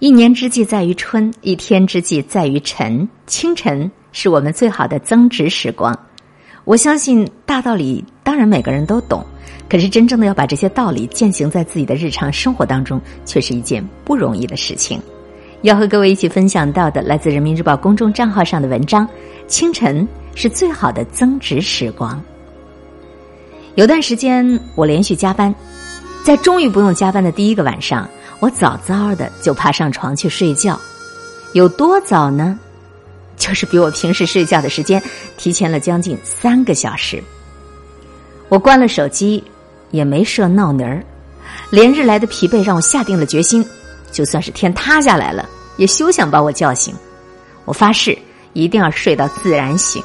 一年之计在于春，一天之计在于晨。清晨是我们最好的增值时光。我相信大道理，当然每个人都懂，可是真正的要把这些道理践行在自己的日常生活当中，却是一件不容易的事情。要和各位一起分享到的，来自人民日报公众账号上的文章：清晨是最好的增值时光。有段时间我连续加班，在终于不用加班的第一个晚上。我早早的就爬上床去睡觉，有多早呢？就是比我平时睡觉的时间提前了将近三个小时。我关了手机，也没设闹铃儿，连日来的疲惫让我下定了决心，就算是天塌下来了，也休想把我叫醒。我发誓一定要睡到自然醒。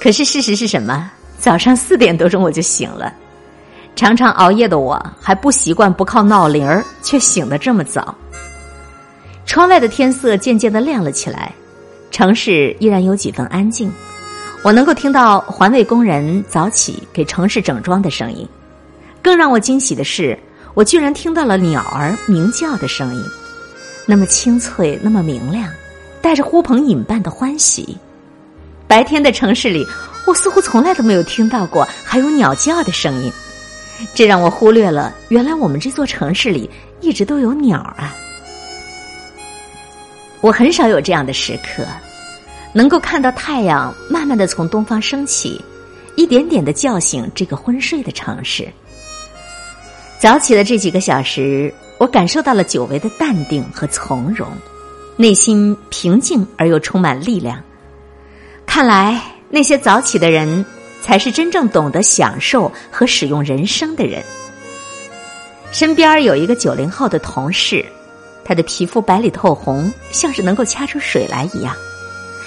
可是事实是什么？早上四点多钟我就醒了。常常熬夜的我还不习惯不靠闹铃儿，却醒得这么早。窗外的天色渐渐的亮了起来，城市依然有几分安静。我能够听到环卫工人早起给城市整装的声音。更让我惊喜的是，我居然听到了鸟儿鸣叫的声音，那么清脆，那么明亮，带着呼朋引伴的欢喜。白天的城市里，我似乎从来都没有听到过还有鸟叫的声音。这让我忽略了，原来我们这座城市里一直都有鸟啊！我很少有这样的时刻，能够看到太阳慢慢的从东方升起，一点点的叫醒这个昏睡的城市。早起的这几个小时，我感受到了久违的淡定和从容，内心平静而又充满力量。看来那些早起的人。才是真正懂得享受和使用人生的人。身边有一个九零后的同事，他的皮肤白里透红，像是能够掐出水来一样。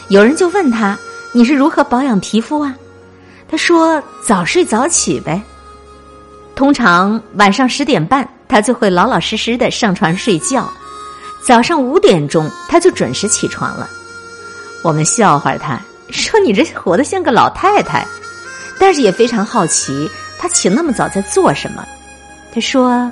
有人就问他：“你是如何保养皮肤啊？”他说：“早睡早起呗。通常晚上十点半，他就会老老实实的上床睡觉；早上五点钟，他就准时起床了。”我们笑话他说：“你这活得像个老太太。”但是也非常好奇，他起那么早在做什么？他说：“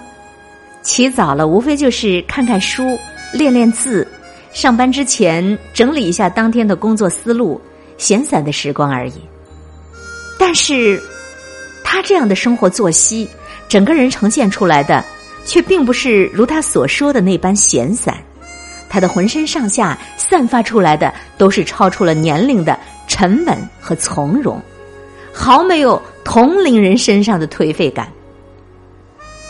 起早了，无非就是看看书、练练字，上班之前整理一下当天的工作思路，闲散的时光而已。”但是，他这样的生活作息，整个人呈现出来的，却并不是如他所说的那般闲散。他的浑身上下散发出来的，都是超出了年龄的沉稳和从容。毫没有同龄人身上的颓废感。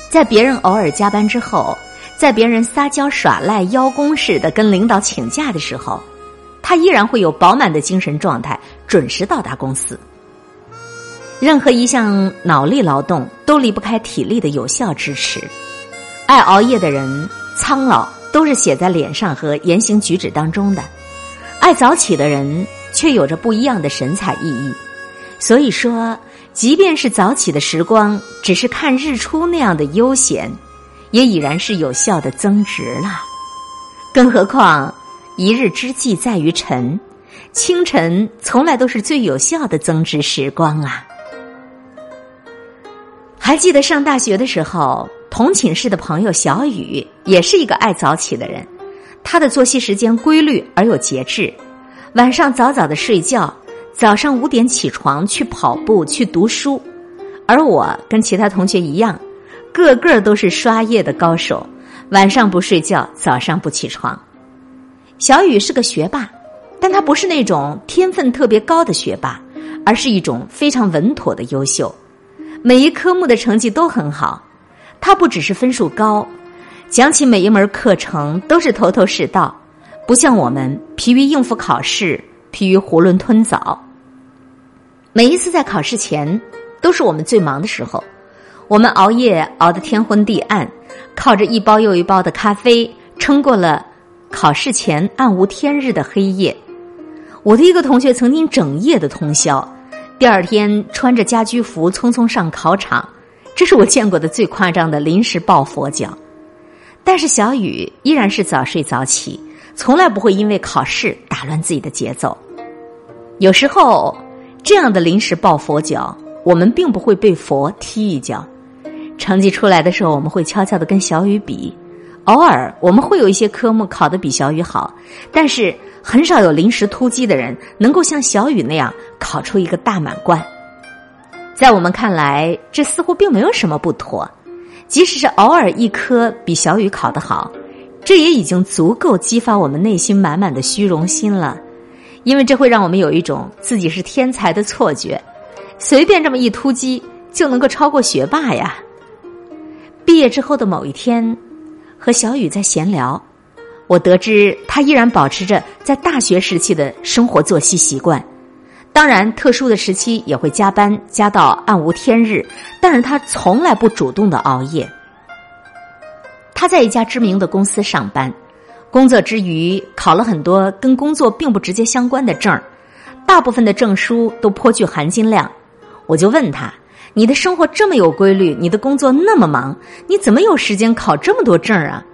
在别人偶尔加班之后，在别人撒娇耍赖、邀功似的跟领导请假的时候，他依然会有饱满的精神状态，准时到达公司。任何一项脑力劳动都离不开体力的有效支持。爱熬夜的人，苍老都是写在脸上和言行举止当中的；爱早起的人，却有着不一样的神采奕奕。所以说，即便是早起的时光，只是看日出那样的悠闲，也已然是有效的增值了。更何况，一日之计在于晨，清晨从来都是最有效的增值时光啊！还记得上大学的时候，同寝室的朋友小雨也是一个爱早起的人，他的作息时间规律而有节制，晚上早早的睡觉。早上五点起床去跑步去读书，而我跟其他同学一样，个个都是刷夜的高手。晚上不睡觉，早上不起床。小雨是个学霸，但他不是那种天分特别高的学霸，而是一种非常稳妥的优秀。每一科目的成绩都很好，他不只是分数高，讲起每一门课程都是头头是道，不像我们疲于应付考试。疲于囫囵吞枣。每一次在考试前，都是我们最忙的时候。我们熬夜熬得天昏地暗，靠着一包又一包的咖啡，撑过了考试前暗无天日的黑夜。我的一个同学曾经整夜的通宵，第二天穿着家居服匆匆上考场，这是我见过的最夸张的临时抱佛脚。但是小雨依然是早睡早起。从来不会因为考试打乱自己的节奏。有时候，这样的临时抱佛脚，我们并不会被佛踢一脚。成绩出来的时候，我们会悄悄的跟小雨比。偶尔我们会有一些科目考得比小雨好，但是很少有临时突击的人能够像小雨那样考出一个大满贯。在我们看来，这似乎并没有什么不妥。即使是偶尔一科比小雨考得好，这也已经足够激发我们内心满满的虚荣心了，因为这会让我们有一种自己是天才的错觉，随便这么一突击就能够超过学霸呀。毕业之后的某一天。和小雨在闲聊，我得知他依然保持着在大学时期的生活作息习惯。当然，特殊的时期也会加班，加到暗无天日。但是他从来不主动的熬夜。他在一家知名的公司上班，工作之余考了很多跟工作并不直接相关的证儿，大部分的证书都颇具含金量。我就问他。你的生活这么有规律，你的工作那么忙，你怎么有时间考这么多证啊？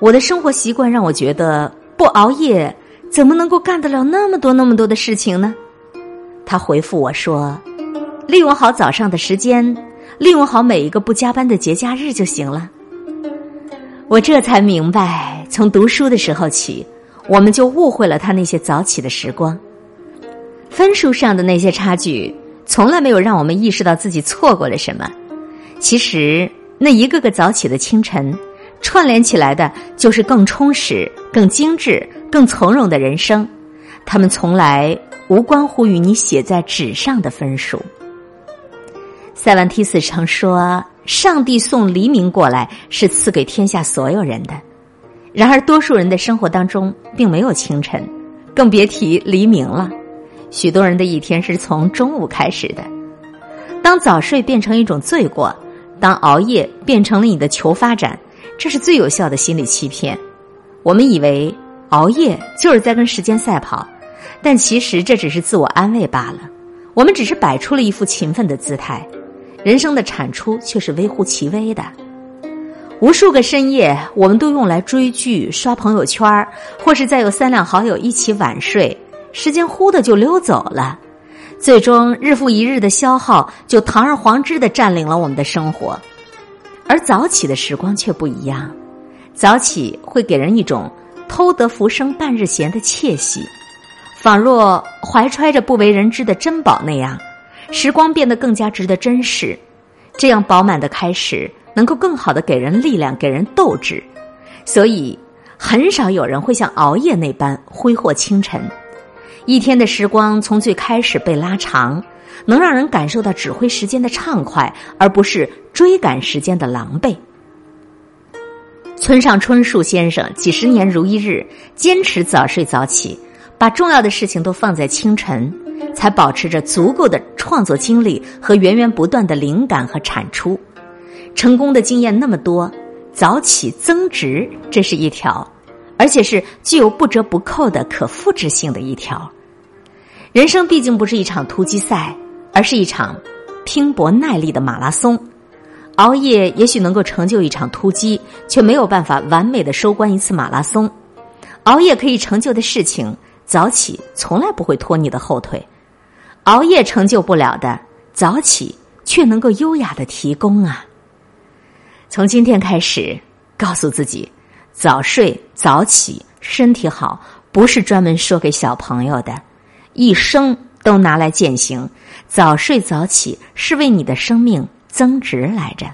我的生活习惯让我觉得不熬夜怎么能够干得了那么多那么多的事情呢？他回复我说：“利用好早上的时间，利用好每一个不加班的节假日就行了。”我这才明白，从读书的时候起，我们就误会了他那些早起的时光，分数上的那些差距。从来没有让我们意识到自己错过了什么。其实，那一个个早起的清晨，串联起来的就是更充实、更精致、更从容的人生。他们从来无关乎于你写在纸上的分数。塞万提斯曾说：“上帝送黎明过来，是赐给天下所有人的。”然而，多数人的生活当中并没有清晨，更别提黎明了。许多人的一天是从中午开始的。当早睡变成一种罪过，当熬夜变成了你的求发展，这是最有效的心理欺骗。我们以为熬夜就是在跟时间赛跑，但其实这只是自我安慰罢了。我们只是摆出了一副勤奋的姿态，人生的产出却是微乎其微的。无数个深夜，我们都用来追剧、刷朋友圈或是再有三两好友一起晚睡。时间忽的就溜走了，最终日复一日的消耗就堂而皇之的占领了我们的生活，而早起的时光却不一样，早起会给人一种偷得浮生半日闲的窃喜，仿若怀揣着不为人知的珍宝那样，时光变得更加值得珍视。这样饱满的开始，能够更好的给人力量，给人斗志，所以很少有人会像熬夜那般挥霍清晨。一天的时光从最开始被拉长，能让人感受到指挥时间的畅快，而不是追赶时间的狼狈。村上春树先生几十年如一日坚持早睡早起，把重要的事情都放在清晨，才保持着足够的创作精力和源源不断的灵感和产出。成功的经验那么多，早起增值这是一条。而且是具有不折不扣的可复制性的一条。人生毕竟不是一场突击赛，而是一场拼搏耐力的马拉松。熬夜也许能够成就一场突击，却没有办法完美的收官一次马拉松。熬夜可以成就的事情，早起从来不会拖你的后腿。熬夜成就不了的，早起却能够优雅的提供啊！从今天开始，告诉自己。早睡早起，身体好，不是专门说给小朋友的，一生都拿来践行。早睡早起是为你的生命增值来着。